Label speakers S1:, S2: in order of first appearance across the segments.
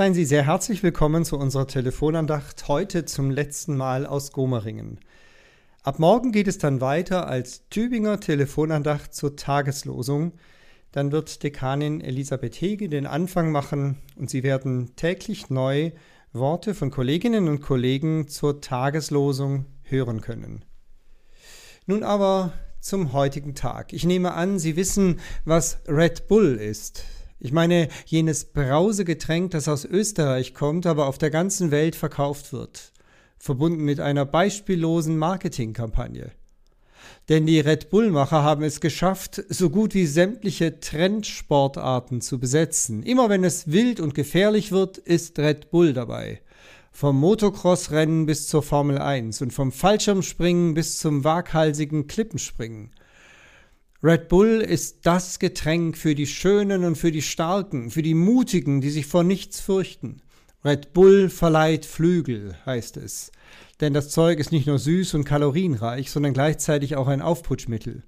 S1: Seien Sie sehr herzlich willkommen zu unserer Telefonandacht heute zum letzten Mal aus Gomeringen. Ab morgen geht es dann weiter als Tübinger Telefonandacht zur Tageslosung. Dann wird Dekanin Elisabeth Hege den Anfang machen und Sie werden täglich neu Worte von Kolleginnen und Kollegen zur Tageslosung hören können. Nun aber zum heutigen Tag. Ich nehme an, Sie wissen, was Red Bull ist. Ich meine jenes Brausegetränk, das aus Österreich kommt, aber auf der ganzen Welt verkauft wird, verbunden mit einer beispiellosen Marketingkampagne. Denn die Red Bull-Macher haben es geschafft, so gut wie sämtliche Trendsportarten zu besetzen. Immer wenn es wild und gefährlich wird, ist Red Bull dabei. Vom Motocross-Rennen bis zur Formel 1 und vom Fallschirmspringen bis zum waghalsigen Klippenspringen. Red Bull ist das Getränk für die Schönen und für die Starken, für die Mutigen, die sich vor nichts fürchten. Red Bull verleiht Flügel, heißt es. Denn das Zeug ist nicht nur süß und kalorienreich, sondern gleichzeitig auch ein Aufputschmittel.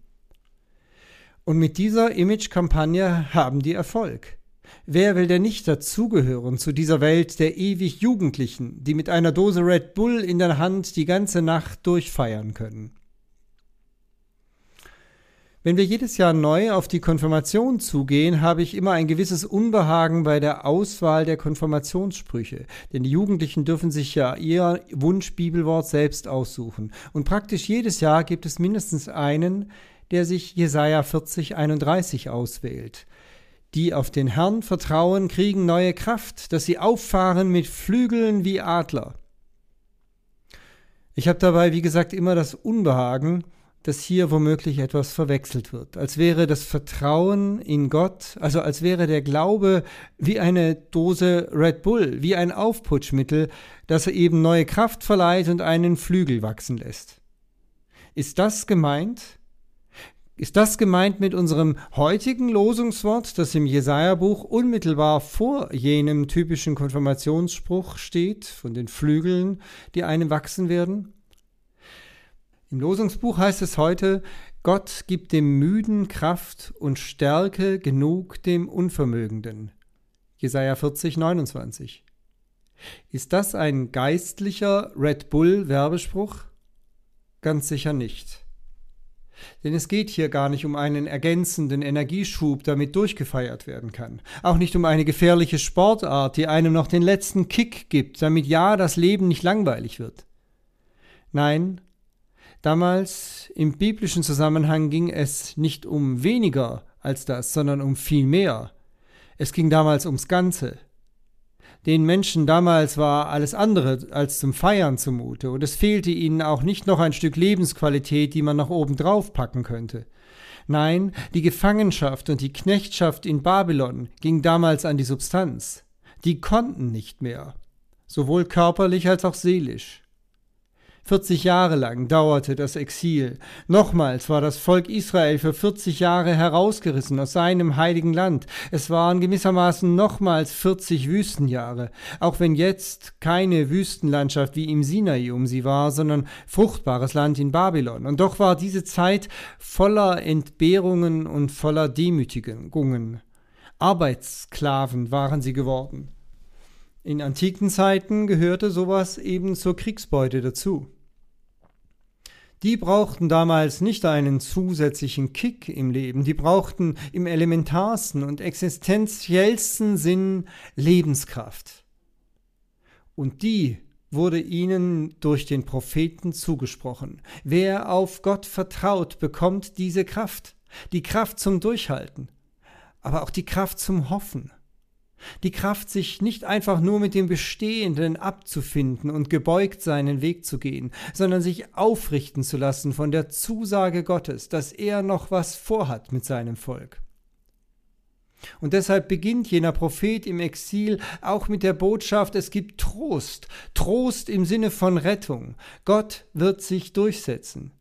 S1: Und mit dieser Image-Kampagne haben die Erfolg. Wer will denn nicht dazugehören zu dieser Welt der ewig Jugendlichen, die mit einer Dose Red Bull in der Hand die ganze Nacht durchfeiern können? Wenn wir jedes Jahr neu auf die Konfirmation zugehen, habe ich immer ein gewisses Unbehagen bei der Auswahl der Konfirmationssprüche. Denn die Jugendlichen dürfen sich ja ihr Wunschbibelwort selbst aussuchen. Und praktisch jedes Jahr gibt es mindestens einen, der sich Jesaja 40, 31 auswählt. Die auf den Herrn vertrauen, kriegen neue Kraft, dass sie auffahren mit Flügeln wie Adler. Ich habe dabei, wie gesagt, immer das Unbehagen, dass hier womöglich etwas verwechselt wird, als wäre das Vertrauen in Gott, also als wäre der Glaube wie eine Dose Red Bull, wie ein Aufputschmittel, das eben neue Kraft verleiht und einen Flügel wachsen lässt. Ist das gemeint? Ist das gemeint mit unserem heutigen Losungswort, das im Jesaja-Buch unmittelbar vor jenem typischen Konfirmationsspruch steht, von den Flügeln, die einem wachsen werden? Im Losungsbuch heißt es heute, Gott gibt dem Müden Kraft und Stärke genug dem Unvermögenden. Jesaja 40, 29. Ist das ein geistlicher Red Bull Werbespruch? Ganz sicher nicht. Denn es geht hier gar nicht um einen ergänzenden Energieschub, damit durchgefeiert werden kann. Auch nicht um eine gefährliche Sportart, die einem noch den letzten Kick gibt, damit ja das Leben nicht langweilig wird. Nein, Damals im biblischen Zusammenhang ging es nicht um weniger als das, sondern um viel mehr. Es ging damals ums Ganze. Den Menschen damals war alles andere als zum Feiern zumute, und es fehlte ihnen auch nicht noch ein Stück Lebensqualität, die man noch oben drauf packen könnte. Nein, die Gefangenschaft und die Knechtschaft in Babylon ging damals an die Substanz. Die konnten nicht mehr, sowohl körperlich als auch seelisch. 40 Jahre lang dauerte das Exil. Nochmals war das Volk Israel für 40 Jahre herausgerissen aus seinem heiligen Land. Es waren gewissermaßen nochmals 40 Wüstenjahre, auch wenn jetzt keine Wüstenlandschaft wie im Sinai um sie war, sondern fruchtbares Land in Babylon. Und doch war diese Zeit voller Entbehrungen und voller Demütigungen. Arbeitssklaven waren sie geworden. In antiken Zeiten gehörte sowas eben zur Kriegsbeute dazu. Die brauchten damals nicht einen zusätzlichen Kick im Leben, die brauchten im elementarsten und existenziellsten Sinn Lebenskraft. Und die wurde ihnen durch den Propheten zugesprochen. Wer auf Gott vertraut, bekommt diese Kraft, die Kraft zum Durchhalten, aber auch die Kraft zum Hoffen die Kraft, sich nicht einfach nur mit dem Bestehenden abzufinden und gebeugt seinen Weg zu gehen, sondern sich aufrichten zu lassen von der Zusage Gottes, dass er noch was vorhat mit seinem Volk. Und deshalb beginnt jener Prophet im Exil auch mit der Botschaft, es gibt Trost, Trost im Sinne von Rettung. Gott wird sich durchsetzen.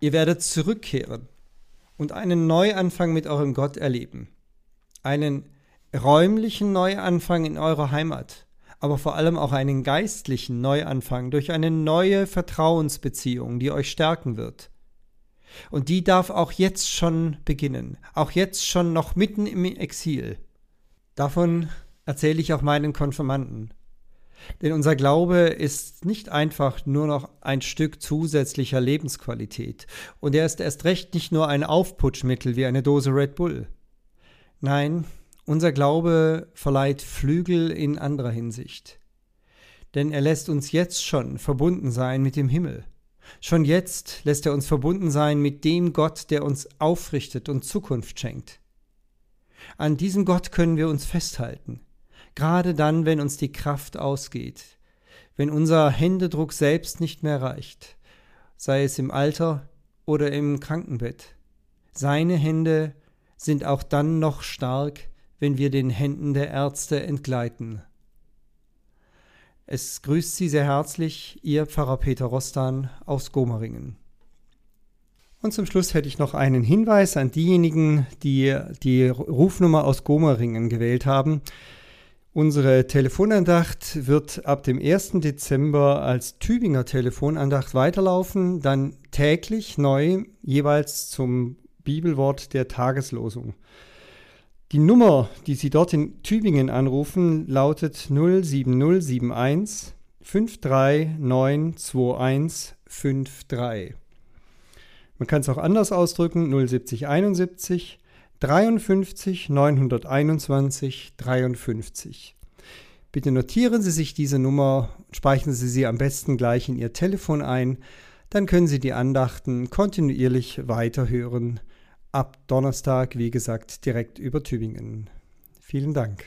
S1: Ihr werdet zurückkehren und einen Neuanfang mit eurem Gott erleben. Einen räumlichen Neuanfang in eurer Heimat, aber vor allem auch einen geistlichen Neuanfang durch eine neue Vertrauensbeziehung, die euch stärken wird. Und die darf auch jetzt schon beginnen, auch jetzt schon noch mitten im Exil. Davon erzähle ich auch meinen Konfirmanden. Denn unser Glaube ist nicht einfach nur noch ein Stück zusätzlicher Lebensqualität. Und er ist erst recht nicht nur ein Aufputschmittel wie eine Dose Red Bull. Nein, unser Glaube verleiht Flügel in anderer Hinsicht. Denn er lässt uns jetzt schon verbunden sein mit dem Himmel. Schon jetzt lässt er uns verbunden sein mit dem Gott, der uns aufrichtet und Zukunft schenkt. An diesem Gott können wir uns festhalten gerade dann, wenn uns die Kraft ausgeht, wenn unser Händedruck selbst nicht mehr reicht, sei es im Alter oder im Krankenbett. Seine Hände sind auch dann noch stark, wenn wir den Händen der Ärzte entgleiten. Es grüßt Sie sehr herzlich, Ihr Pfarrer Peter Rostan aus Gomeringen. Und zum Schluss hätte ich noch einen Hinweis an diejenigen, die die Rufnummer aus Gomeringen gewählt haben. Unsere Telefonandacht wird ab dem 1. Dezember als Tübinger Telefonandacht weiterlaufen, dann täglich neu jeweils zum Bibelwort der Tageslosung. Die Nummer, die Sie dort in Tübingen anrufen, lautet 07071 5392153. Man kann es auch anders ausdrücken, 07071 53 921 53. Bitte notieren Sie sich diese Nummer, speichern Sie sie am besten gleich in Ihr Telefon ein, dann können Sie die Andachten kontinuierlich weiterhören. Ab Donnerstag, wie gesagt, direkt über Tübingen. Vielen Dank.